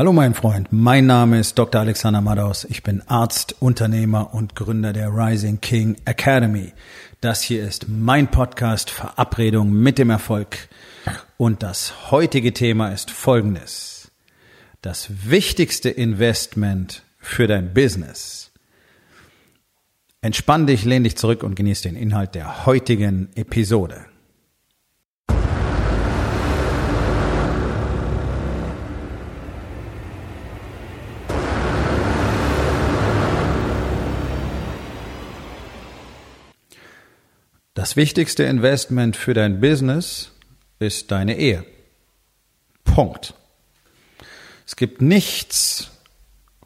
Hallo mein Freund, mein Name ist Dr. Alexander Madaus. Ich bin Arzt, Unternehmer und Gründer der Rising King Academy. Das hier ist mein Podcast Verabredung mit dem Erfolg. Und das heutige Thema ist folgendes. Das wichtigste Investment für dein Business. Entspann dich, lehn dich zurück und genieß den Inhalt der heutigen Episode. Das wichtigste Investment für dein Business ist deine Ehe. Punkt. Es gibt nichts,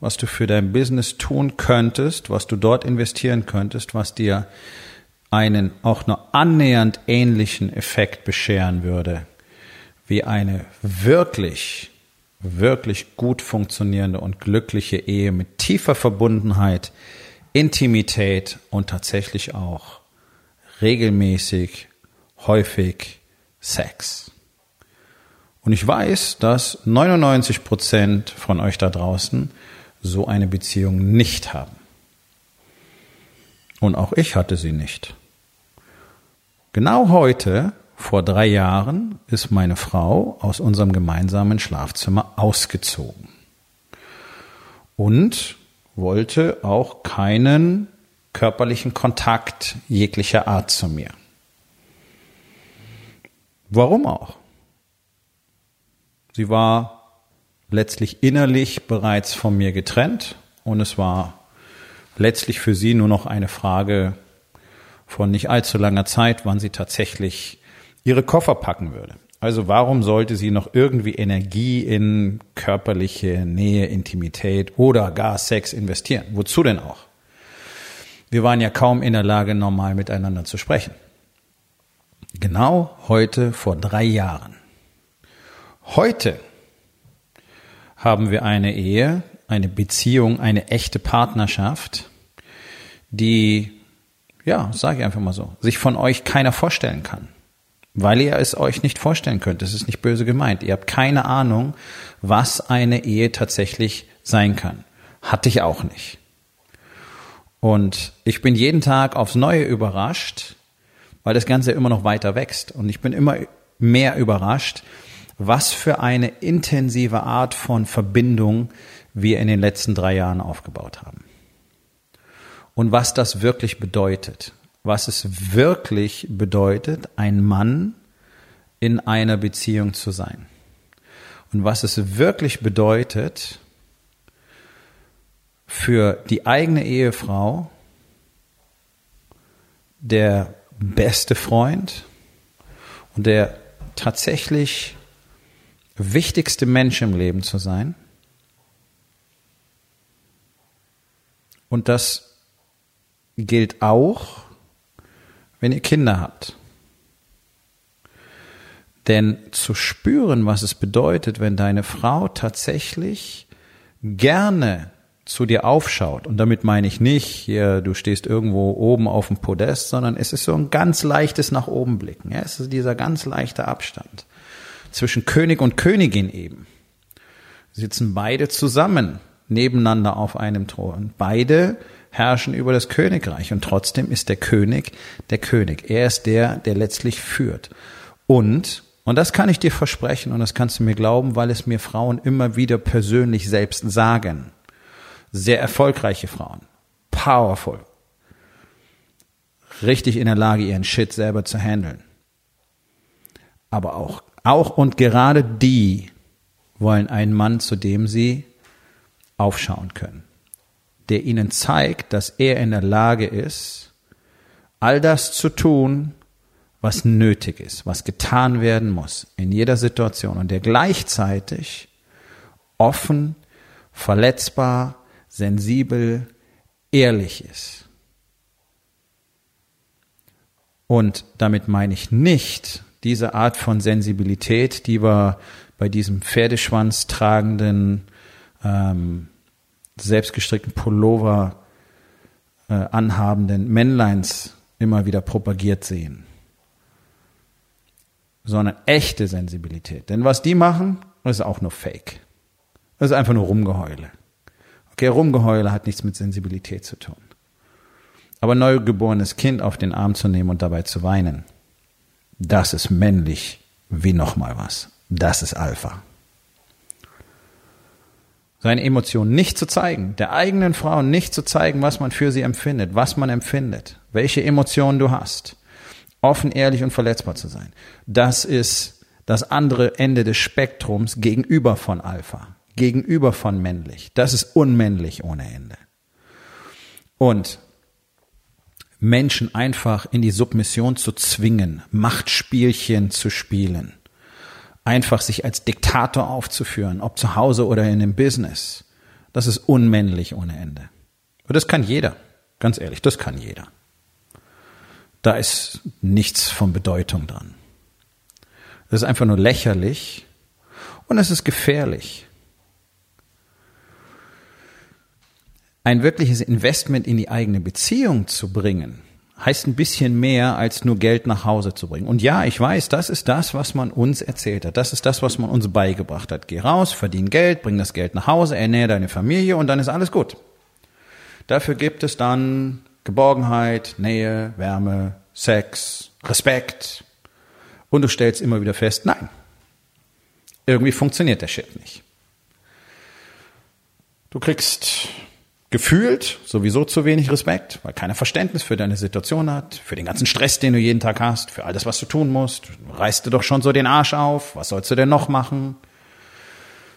was du für dein Business tun könntest, was du dort investieren könntest, was dir einen auch nur annähernd ähnlichen Effekt bescheren würde, wie eine wirklich, wirklich gut funktionierende und glückliche Ehe mit tiefer Verbundenheit, Intimität und tatsächlich auch regelmäßig, häufig Sex. Und ich weiß, dass 99 Prozent von euch da draußen so eine Beziehung nicht haben. Und auch ich hatte sie nicht. Genau heute, vor drei Jahren, ist meine Frau aus unserem gemeinsamen Schlafzimmer ausgezogen. Und wollte auch keinen körperlichen Kontakt jeglicher Art zu mir. Warum auch? Sie war letztlich innerlich bereits von mir getrennt und es war letztlich für sie nur noch eine Frage von nicht allzu langer Zeit, wann sie tatsächlich ihre Koffer packen würde. Also warum sollte sie noch irgendwie Energie in körperliche Nähe, Intimität oder gar Sex investieren? Wozu denn auch? Wir waren ja kaum in der Lage, normal miteinander zu sprechen. Genau heute vor drei Jahren. Heute haben wir eine Ehe, eine Beziehung, eine echte Partnerschaft, die, ja, sage ich einfach mal so, sich von euch keiner vorstellen kann. Weil ihr es euch nicht vorstellen könnt. Das ist nicht böse gemeint. Ihr habt keine Ahnung, was eine Ehe tatsächlich sein kann. Hatte ich auch nicht. Und ich bin jeden Tag aufs Neue überrascht, weil das Ganze immer noch weiter wächst. Und ich bin immer mehr überrascht, was für eine intensive Art von Verbindung wir in den letzten drei Jahren aufgebaut haben. Und was das wirklich bedeutet. Was es wirklich bedeutet, ein Mann in einer Beziehung zu sein. Und was es wirklich bedeutet, für die eigene Ehefrau der beste Freund und der tatsächlich wichtigste Mensch im Leben zu sein. Und das gilt auch, wenn ihr Kinder habt. Denn zu spüren, was es bedeutet, wenn deine Frau tatsächlich gerne zu dir aufschaut. Und damit meine ich nicht, hier, du stehst irgendwo oben auf dem Podest, sondern es ist so ein ganz leichtes nach oben blicken. Ja, es ist dieser ganz leichte Abstand zwischen König und Königin eben. Sitzen beide zusammen nebeneinander auf einem Thron. Beide herrschen über das Königreich und trotzdem ist der König der König. Er ist der, der letztlich führt. Und, und das kann ich dir versprechen und das kannst du mir glauben, weil es mir Frauen immer wieder persönlich selbst sagen sehr erfolgreiche Frauen, powerful, richtig in der Lage, ihren Shit selber zu handeln. Aber auch, auch und gerade die wollen einen Mann, zu dem sie aufschauen können, der ihnen zeigt, dass er in der Lage ist, all das zu tun, was nötig ist, was getan werden muss in jeder Situation und der gleichzeitig offen, verletzbar, sensibel, ehrlich ist. Und damit meine ich nicht diese Art von Sensibilität, die wir bei diesem Pferdeschwanz tragenden, ähm, selbstgestrickten Pullover äh, anhabenden Männleins immer wieder propagiert sehen, sondern echte Sensibilität. Denn was die machen, ist auch nur Fake. Das ist einfach nur Rumgeheule. Okay, Rumgeheule hat nichts mit Sensibilität zu tun. Aber neugeborenes Kind auf den Arm zu nehmen und dabei zu weinen, das ist männlich wie nochmal was. Das ist Alpha. Seine Emotionen nicht zu zeigen, der eigenen Frau nicht zu zeigen, was man für sie empfindet, was man empfindet, welche Emotionen du hast. Offen, ehrlich und verletzbar zu sein. Das ist das andere Ende des Spektrums gegenüber von Alpha, gegenüber von männlich. Das ist unmännlich ohne Ende. Und Menschen einfach in die Submission zu zwingen, Machtspielchen zu spielen, einfach sich als Diktator aufzuführen, ob zu Hause oder in dem Business, das ist unmännlich ohne Ende. Und das kann jeder, ganz ehrlich, das kann jeder. Da ist nichts von Bedeutung dran. Das ist einfach nur lächerlich und es ist gefährlich. Ein wirkliches Investment in die eigene Beziehung zu bringen, heißt ein bisschen mehr als nur Geld nach Hause zu bringen. Und ja, ich weiß, das ist das, was man uns erzählt hat. Das ist das, was man uns beigebracht hat. Geh raus, verdien Geld, bring das Geld nach Hause, ernähre deine Familie und dann ist alles gut. Dafür gibt es dann Geborgenheit, Nähe, Wärme, Sex, Respekt. Und du stellst immer wieder fest, nein, irgendwie funktioniert der Shit nicht. Du kriegst gefühlt sowieso zu wenig Respekt, weil keiner Verständnis für deine Situation hat, für den ganzen Stress, den du jeden Tag hast, für all das, was du tun musst. Du reißt dir doch schon so den Arsch auf. Was sollst du denn noch machen?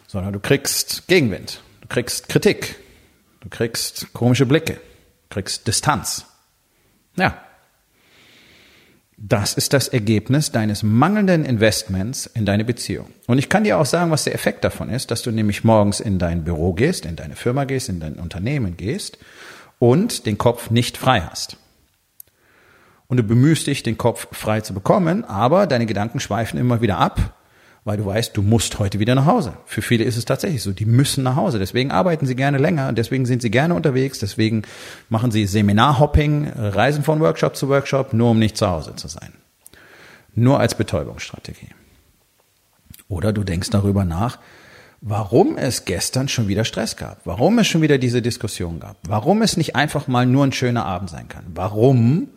Sondern du kriegst Gegenwind. Du kriegst Kritik. Du kriegst komische Blicke. Du kriegst Distanz. Ja, das ist das Ergebnis deines mangelnden Investments in deine Beziehung. Und ich kann dir auch sagen, was der Effekt davon ist, dass du nämlich morgens in dein Büro gehst, in deine Firma gehst, in dein Unternehmen gehst und den Kopf nicht frei hast. Und du bemühst dich, den Kopf frei zu bekommen, aber deine Gedanken schweifen immer wieder ab weil du weißt, du musst heute wieder nach Hause. Für viele ist es tatsächlich so, die müssen nach Hause. Deswegen arbeiten sie gerne länger, deswegen sind sie gerne unterwegs, deswegen machen sie Seminarhopping, reisen von Workshop zu Workshop, nur um nicht zu Hause zu sein. Nur als Betäubungsstrategie. Oder du denkst darüber nach, warum es gestern schon wieder Stress gab, warum es schon wieder diese Diskussion gab, warum es nicht einfach mal nur ein schöner Abend sein kann, warum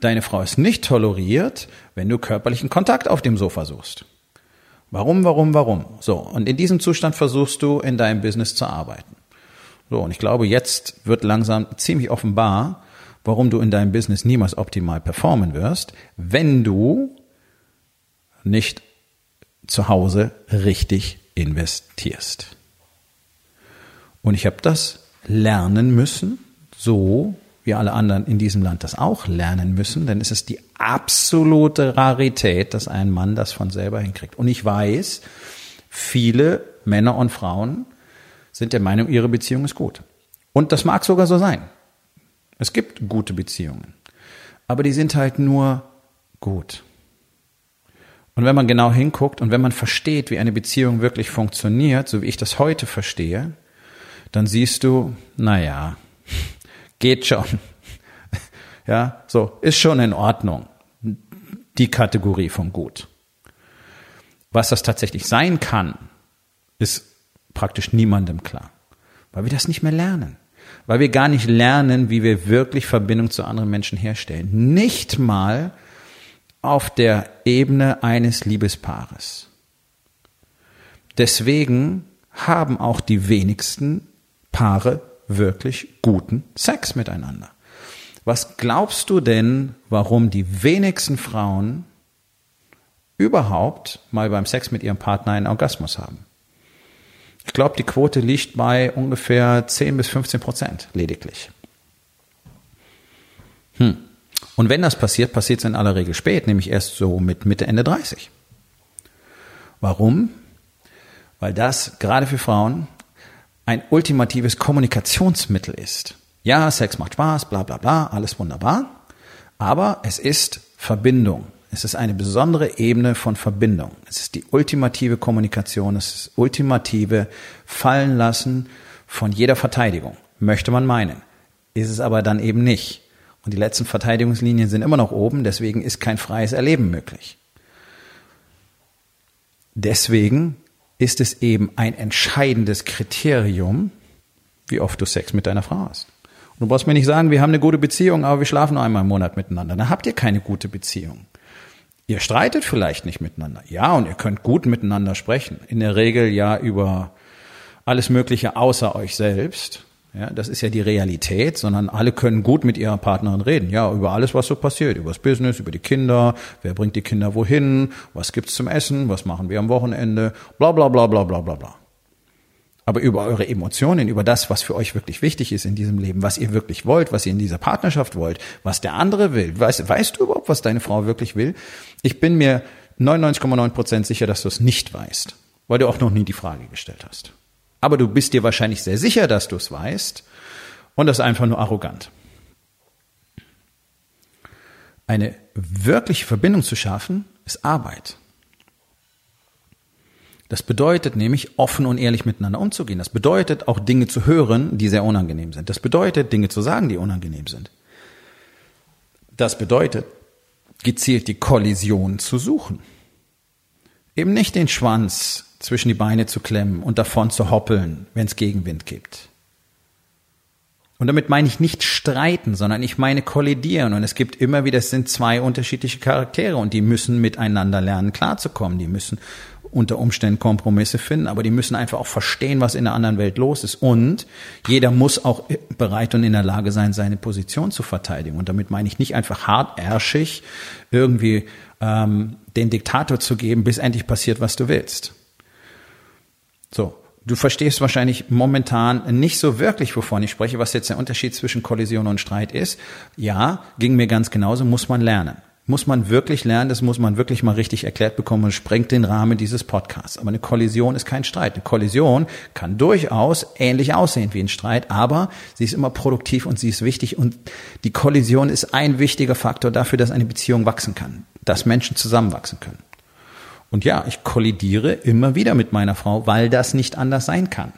deine Frau es nicht toleriert, wenn du körperlichen Kontakt auf dem Sofa suchst. Warum, warum, warum? So, und in diesem Zustand versuchst du in deinem Business zu arbeiten. So, und ich glaube, jetzt wird langsam ziemlich offenbar, warum du in deinem Business niemals optimal performen wirst, wenn du nicht zu Hause richtig investierst. Und ich habe das lernen müssen, so wie alle anderen in diesem Land das auch lernen müssen, denn es ist die absolute Rarität, dass ein Mann das von selber hinkriegt. Und ich weiß, viele Männer und Frauen sind der Meinung, ihre Beziehung ist gut. Und das mag sogar so sein. Es gibt gute Beziehungen. Aber die sind halt nur gut. Und wenn man genau hinguckt und wenn man versteht, wie eine Beziehung wirklich funktioniert, so wie ich das heute verstehe, dann siehst du, naja, geht schon. Ja, so, ist schon in Ordnung. Die Kategorie von gut. Was das tatsächlich sein kann, ist praktisch niemandem klar. Weil wir das nicht mehr lernen. Weil wir gar nicht lernen, wie wir wirklich Verbindung zu anderen Menschen herstellen. Nicht mal auf der Ebene eines Liebespaares. Deswegen haben auch die wenigsten Paare wirklich guten Sex miteinander. Was glaubst du denn, warum die wenigsten Frauen überhaupt mal beim Sex mit ihrem Partner einen Orgasmus haben? Ich glaube, die Quote liegt bei ungefähr 10 bis 15 Prozent lediglich. Hm. Und wenn das passiert, passiert es in aller Regel spät, nämlich erst so mit Mitte, Ende 30. Warum? Weil das gerade für Frauen ein ultimatives Kommunikationsmittel ist. Ja, Sex macht Spaß, bla bla bla, alles wunderbar, aber es ist Verbindung. Es ist eine besondere Ebene von Verbindung. Es ist die ultimative Kommunikation, es ist ultimative Fallenlassen von jeder Verteidigung, möchte man meinen. Ist es aber dann eben nicht. Und die letzten Verteidigungslinien sind immer noch oben, deswegen ist kein freies Erleben möglich. Deswegen ist es eben ein entscheidendes Kriterium, wie oft du Sex mit deiner Frau hast. Und du brauchst mir nicht sagen, wir haben eine gute Beziehung, aber wir schlafen nur einmal im Monat miteinander. Dann habt ihr keine gute Beziehung. Ihr streitet vielleicht nicht miteinander. Ja, und ihr könnt gut miteinander sprechen. In der Regel ja über alles Mögliche außer euch selbst. Ja, das ist ja die Realität, sondern alle können gut mit ihrer Partnerin reden. Ja, über alles, was so passiert. Über das Business, über die Kinder. Wer bringt die Kinder wohin? Was gibt's zum Essen? Was machen wir am Wochenende? Bla, bla, bla, bla, bla, bla, bla. Aber über eure Emotionen, über das, was für euch wirklich wichtig ist in diesem Leben, was ihr wirklich wollt, was ihr in dieser Partnerschaft wollt, was der andere will. Weißt, weißt du überhaupt, was deine Frau wirklich will? Ich bin mir 99,9 Prozent sicher, dass du es nicht weißt, weil du auch noch nie die Frage gestellt hast. Aber du bist dir wahrscheinlich sehr sicher, dass du es weißt und das ist einfach nur arrogant. Eine wirkliche Verbindung zu schaffen, ist Arbeit. Das bedeutet nämlich, offen und ehrlich miteinander umzugehen. Das bedeutet auch Dinge zu hören, die sehr unangenehm sind. Das bedeutet, Dinge zu sagen, die unangenehm sind. Das bedeutet, gezielt die Kollision zu suchen. Eben nicht den Schwanz zwischen die Beine zu klemmen und davon zu hoppeln, wenn es Gegenwind gibt. Und damit meine ich nicht streiten, sondern ich meine kollidieren. Und es gibt immer wieder, es sind zwei unterschiedliche Charaktere und die müssen miteinander lernen, klarzukommen. Die müssen unter Umständen Kompromisse finden, aber die müssen einfach auch verstehen, was in der anderen Welt los ist. Und jeder muss auch bereit und in der Lage sein, seine Position zu verteidigen. Und damit meine ich nicht einfach hartärschig irgendwie ähm, den Diktator zu geben, bis endlich passiert, was du willst. So. Du verstehst wahrscheinlich momentan nicht so wirklich, wovon ich spreche, was jetzt der Unterschied zwischen Kollision und Streit ist. Ja, ging mir ganz genauso, muss man lernen. Muss man wirklich lernen, das muss man wirklich mal richtig erklärt bekommen und sprengt den Rahmen dieses Podcasts. Aber eine Kollision ist kein Streit. Eine Kollision kann durchaus ähnlich aussehen wie ein Streit, aber sie ist immer produktiv und sie ist wichtig und die Kollision ist ein wichtiger Faktor dafür, dass eine Beziehung wachsen kann, dass Menschen zusammenwachsen können. Und ja, ich kollidiere immer wieder mit meiner Frau, weil das nicht anders sein kann.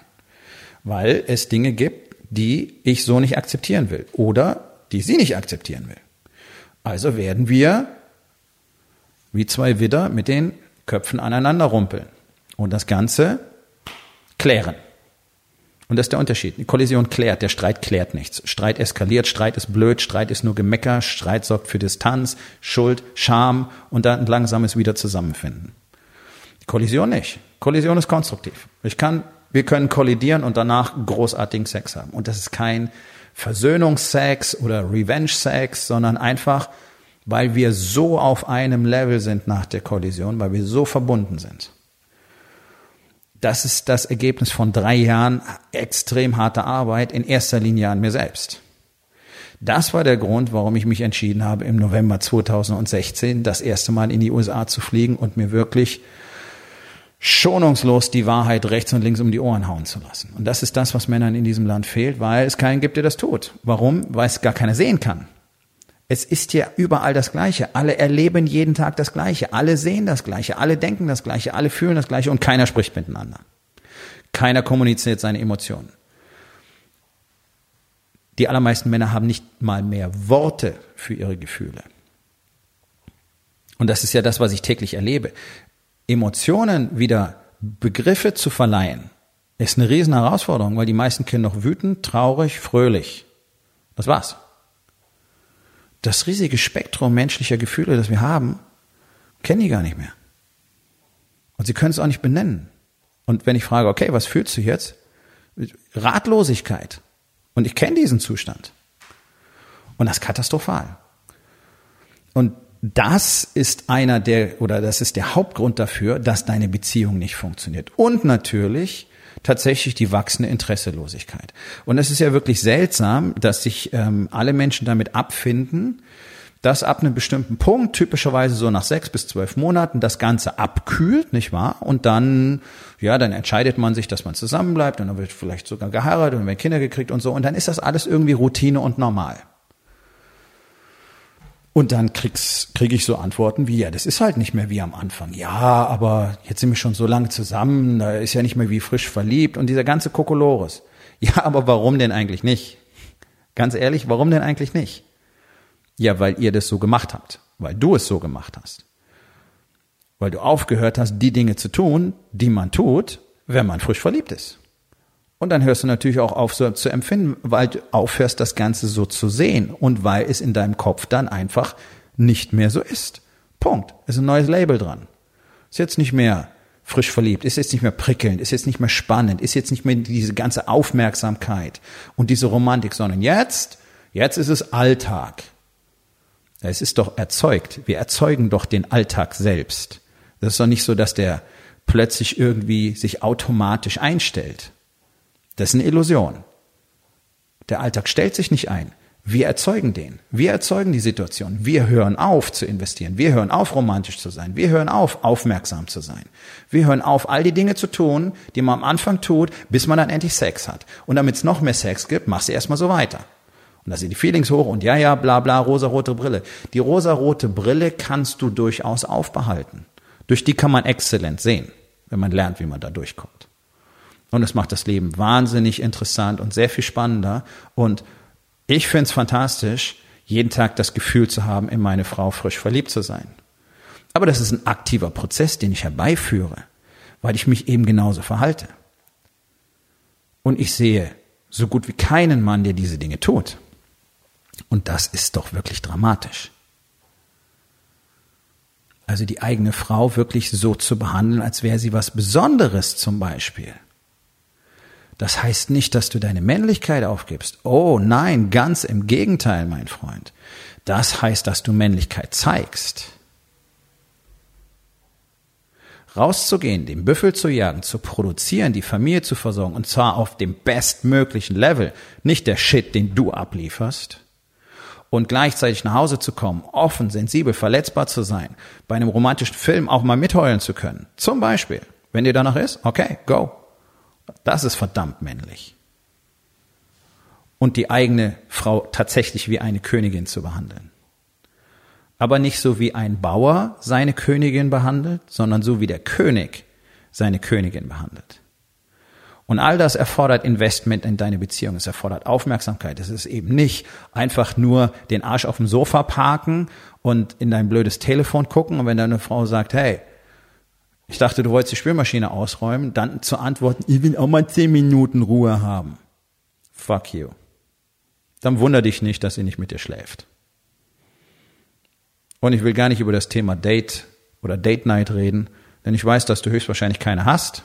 Weil es Dinge gibt, die ich so nicht akzeptieren will oder die sie nicht akzeptieren will. Also werden wir wie zwei Widder mit den Köpfen aneinander rumpeln und das Ganze klären. Und das ist der Unterschied. Die Kollision klärt, der Streit klärt nichts. Streit eskaliert, Streit ist blöd, Streit ist nur Gemecker, Streit sorgt für Distanz, Schuld, Scham und dann ein langsames Wieder zusammenfinden. Die Kollision nicht. Kollision ist konstruktiv. Ich kann, wir können kollidieren und danach großartigen Sex haben. Und das ist kein Versöhnungsex oder Revenge-Sex, sondern einfach, weil wir so auf einem Level sind nach der Kollision, weil wir so verbunden sind das ist das Ergebnis von drei Jahren extrem harter Arbeit, in erster Linie an mir selbst. Das war der Grund, warum ich mich entschieden habe, im November 2016 das erste Mal in die USA zu fliegen und mir wirklich schonungslos die Wahrheit rechts und links um die Ohren hauen zu lassen. Und das ist das, was Männern in diesem Land fehlt, weil es keinen gibt, der das tut. Warum? Weil es gar keiner sehen kann. Es ist ja überall das Gleiche. Alle erleben jeden Tag das Gleiche. Alle sehen das Gleiche. Alle denken das Gleiche. Alle fühlen das Gleiche und keiner spricht miteinander. Keiner kommuniziert seine Emotionen. Die allermeisten Männer haben nicht mal mehr Worte für ihre Gefühle. Und das ist ja das, was ich täglich erlebe. Emotionen wieder Begriffe zu verleihen, ist eine riesen Herausforderung, weil die meisten kennen noch wütend, traurig, fröhlich. Das war's das riesige Spektrum menschlicher Gefühle, das wir haben, kennen die gar nicht mehr. Und sie können es auch nicht benennen. Und wenn ich frage, okay, was fühlst du jetzt? Ratlosigkeit. Und ich kenne diesen Zustand. Und das ist katastrophal. Und das ist einer der, oder das ist der Hauptgrund dafür, dass deine Beziehung nicht funktioniert. Und natürlich tatsächlich die wachsende Interesselosigkeit. Und es ist ja wirklich seltsam, dass sich ähm, alle Menschen damit abfinden, dass ab einem bestimmten Punkt, typischerweise so nach sechs bis zwölf Monaten, das Ganze abkühlt, nicht wahr? Und dann, ja, dann entscheidet man sich, dass man zusammenbleibt und dann wird vielleicht sogar geheiratet und werden Kinder gekriegt und so. Und dann ist das alles irgendwie Routine und normal. Und dann krieg's, krieg ich so Antworten wie, ja, das ist halt nicht mehr wie am Anfang. Ja, aber jetzt sind wir schon so lange zusammen, da ist ja nicht mehr wie frisch verliebt und dieser ganze Kokolores. Ja, aber warum denn eigentlich nicht? Ganz ehrlich, warum denn eigentlich nicht? Ja, weil ihr das so gemacht habt, weil du es so gemacht hast. weil du aufgehört hast, die Dinge zu tun, die man tut, wenn man frisch verliebt ist. Und dann hörst du natürlich auch auf, so zu empfinden, weil du aufhörst, das Ganze so zu sehen und weil es in deinem Kopf dann einfach nicht mehr so ist. Punkt. Ist ein neues Label dran. Ist jetzt nicht mehr frisch verliebt, ist jetzt nicht mehr prickelnd, ist jetzt nicht mehr spannend, ist jetzt nicht mehr diese ganze Aufmerksamkeit und diese Romantik, sondern jetzt, jetzt ist es Alltag. Es ist doch erzeugt. Wir erzeugen doch den Alltag selbst. Das ist doch nicht so, dass der plötzlich irgendwie sich automatisch einstellt. Das ist eine Illusion. Der Alltag stellt sich nicht ein. Wir erzeugen den. Wir erzeugen die Situation. Wir hören auf zu investieren. Wir hören auf, romantisch zu sein. Wir hören auf, aufmerksam zu sein. Wir hören auf, all die Dinge zu tun, die man am Anfang tut, bis man dann endlich Sex hat. Und damit es noch mehr Sex gibt, machst du erstmal so weiter. Und da sind die Feelings hoch und ja, ja, bla, bla, rosarote Brille. Die rosarote Brille kannst du durchaus aufbehalten. Durch die kann man exzellent sehen, wenn man lernt, wie man da durchkommt. Und es macht das Leben wahnsinnig interessant und sehr viel spannender. Und ich finde es fantastisch, jeden Tag das Gefühl zu haben, in meine Frau frisch verliebt zu sein. Aber das ist ein aktiver Prozess, den ich herbeiführe, weil ich mich eben genauso verhalte. Und ich sehe so gut wie keinen Mann, der diese Dinge tut. Und das ist doch wirklich dramatisch. Also die eigene Frau wirklich so zu behandeln, als wäre sie was Besonderes zum Beispiel. Das heißt nicht, dass du deine Männlichkeit aufgibst. Oh nein, ganz im Gegenteil, mein Freund. Das heißt, dass du Männlichkeit zeigst. Rauszugehen, den Büffel zu jagen, zu produzieren, die Familie zu versorgen, und zwar auf dem bestmöglichen Level, nicht der Shit, den du ablieferst, und gleichzeitig nach Hause zu kommen, offen, sensibel, verletzbar zu sein, bei einem romantischen Film auch mal mitheulen zu können. Zum Beispiel, wenn dir danach ist, okay, go. Das ist verdammt männlich. Und die eigene Frau tatsächlich wie eine Königin zu behandeln. Aber nicht so wie ein Bauer seine Königin behandelt, sondern so wie der König seine Königin behandelt. Und all das erfordert Investment in deine Beziehung. Es erfordert Aufmerksamkeit. Es ist eben nicht einfach nur den Arsch auf dem Sofa parken und in dein blödes Telefon gucken. Und wenn deine Frau sagt, hey, ich dachte, du wolltest die Spülmaschine ausräumen, dann zu antworten, ich will auch mal zehn Minuten Ruhe haben. Fuck you. Dann wunder dich nicht, dass sie nicht mit dir schläft. Und ich will gar nicht über das Thema Date oder Date Night reden, denn ich weiß, dass du höchstwahrscheinlich keine hast.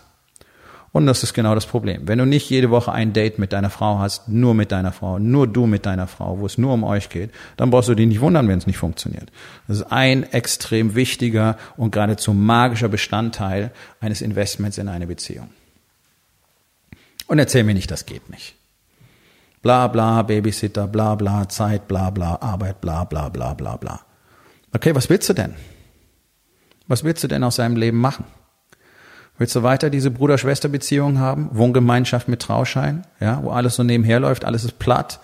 Und das ist genau das Problem. Wenn du nicht jede Woche ein Date mit deiner Frau hast, nur mit deiner Frau, nur du mit deiner Frau, wo es nur um euch geht, dann brauchst du dich nicht wundern, wenn es nicht funktioniert. Das ist ein extrem wichtiger und geradezu magischer Bestandteil eines Investments in eine Beziehung. Und erzähl mir nicht, das geht nicht. Bla bla, Babysitter, bla bla, Zeit, bla bla, Arbeit, bla bla bla bla bla. Okay, was willst du denn? Was willst du denn aus seinem Leben machen? Willst du weiter diese Bruder-Schwester-Beziehung haben? Wohngemeinschaft mit Trauschein, ja, wo alles so nebenher läuft, alles ist platt,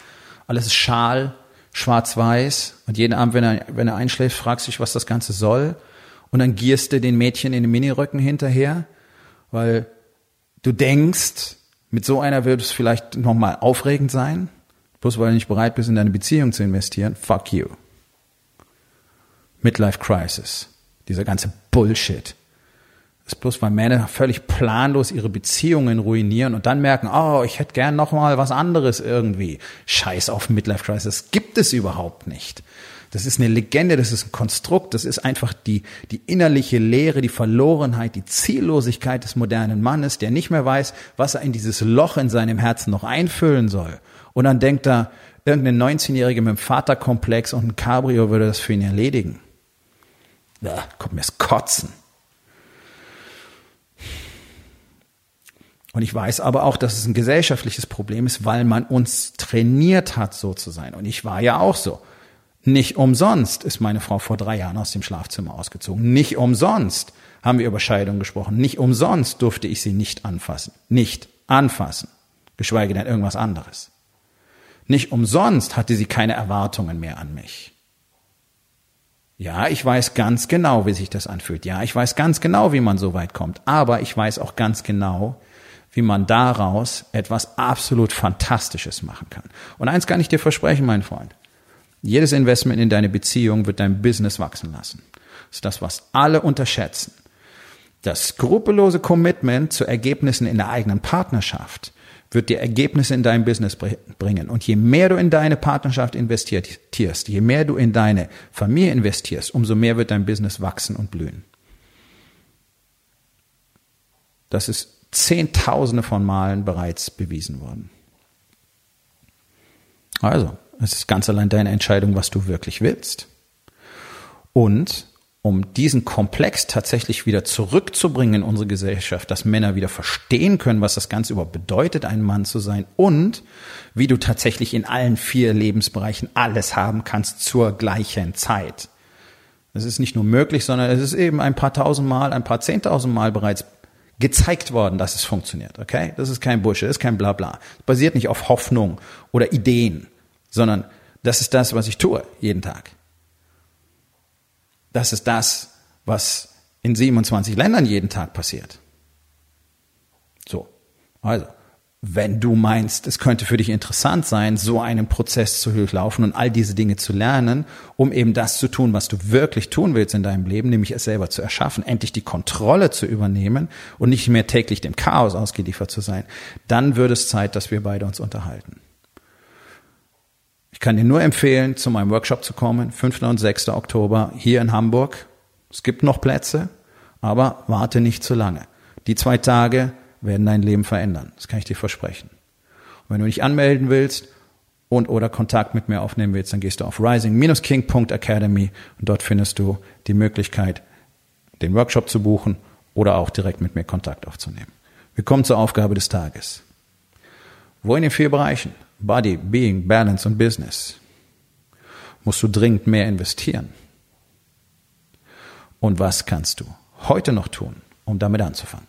alles ist schal, schwarz-weiß. Und jeden Abend, wenn er, wenn er einschläft, fragst du dich, was das Ganze soll. Und dann gierst du den Mädchen in den Miniröcken hinterher, weil du denkst, mit so einer wird es vielleicht nochmal aufregend sein. Bloß weil du nicht bereit bist, in deine Beziehung zu investieren. Fuck you. Midlife Crisis. Dieser ganze Bullshit ist bloß, weil Männer völlig planlos ihre Beziehungen ruinieren und dann merken, oh, ich hätte gern noch mal was anderes irgendwie. Scheiß auf Midlife Crisis. Das gibt es überhaupt nicht. Das ist eine Legende, das ist ein Konstrukt, das ist einfach die, die innerliche Leere, die Verlorenheit, die Ziellosigkeit des modernen Mannes, der nicht mehr weiß, was er in dieses Loch in seinem Herzen noch einfüllen soll. Und dann denkt er, irgendein 19-Jährige mit einem Vaterkomplex und ein Cabrio würde das für ihn erledigen. Ja, kommt mir's kotzen. Und ich weiß aber auch, dass es ein gesellschaftliches Problem ist, weil man uns trainiert hat, so zu sein. Und ich war ja auch so. Nicht umsonst ist meine Frau vor drei Jahren aus dem Schlafzimmer ausgezogen. Nicht umsonst haben wir über Scheidung gesprochen. Nicht umsonst durfte ich sie nicht anfassen. Nicht anfassen. Geschweige denn irgendwas anderes. Nicht umsonst hatte sie keine Erwartungen mehr an mich. Ja, ich weiß ganz genau, wie sich das anfühlt. Ja, ich weiß ganz genau, wie man so weit kommt. Aber ich weiß auch ganz genau, wie man daraus etwas absolut Fantastisches machen kann. Und eins kann ich dir versprechen, mein Freund. Jedes Investment in deine Beziehung wird dein Business wachsen lassen. Das ist das, was alle unterschätzen. Das skrupellose Commitment zu Ergebnissen in der eigenen Partnerschaft wird dir Ergebnisse in dein Business bringen. Und je mehr du in deine Partnerschaft investierst, je mehr du in deine Familie investierst, umso mehr wird dein Business wachsen und blühen. Das ist Zehntausende von Malen bereits bewiesen worden. Also, es ist ganz allein deine Entscheidung, was du wirklich willst. Und um diesen Komplex tatsächlich wieder zurückzubringen in unsere Gesellschaft, dass Männer wieder verstehen können, was das Ganze überhaupt bedeutet, ein Mann zu sein und wie du tatsächlich in allen vier Lebensbereichen alles haben kannst zur gleichen Zeit. Es ist nicht nur möglich, sondern es ist eben ein paar tausend Mal, ein paar zehntausend Mal bereits gezeigt worden, dass es funktioniert. Okay? Das ist kein Bullshit, das ist kein Blabla. Es basiert nicht auf Hoffnung oder Ideen, sondern das ist das, was ich tue jeden Tag. Das ist das, was in 27 Ländern jeden Tag passiert. So. Also, wenn du meinst, es könnte für dich interessant sein, so einen Prozess zu durchlaufen und all diese Dinge zu lernen, um eben das zu tun, was du wirklich tun willst in deinem Leben, nämlich es selber zu erschaffen, endlich die Kontrolle zu übernehmen und nicht mehr täglich dem Chaos ausgeliefert zu sein, dann wird es Zeit, dass wir beide uns unterhalten. Ich kann dir nur empfehlen, zu meinem Workshop zu kommen, 5. und 6. Oktober hier in Hamburg. Es gibt noch Plätze, aber warte nicht zu lange. Die zwei Tage werden dein Leben verändern. Das kann ich dir versprechen. Und wenn du dich anmelden willst und oder Kontakt mit mir aufnehmen willst, dann gehst du auf rising-king.academy und dort findest du die Möglichkeit, den Workshop zu buchen oder auch direkt mit mir Kontakt aufzunehmen. Wir kommen zur Aufgabe des Tages. Wo in den vier Bereichen Body, Being, Balance und Business musst du dringend mehr investieren? Und was kannst du heute noch tun, um damit anzufangen?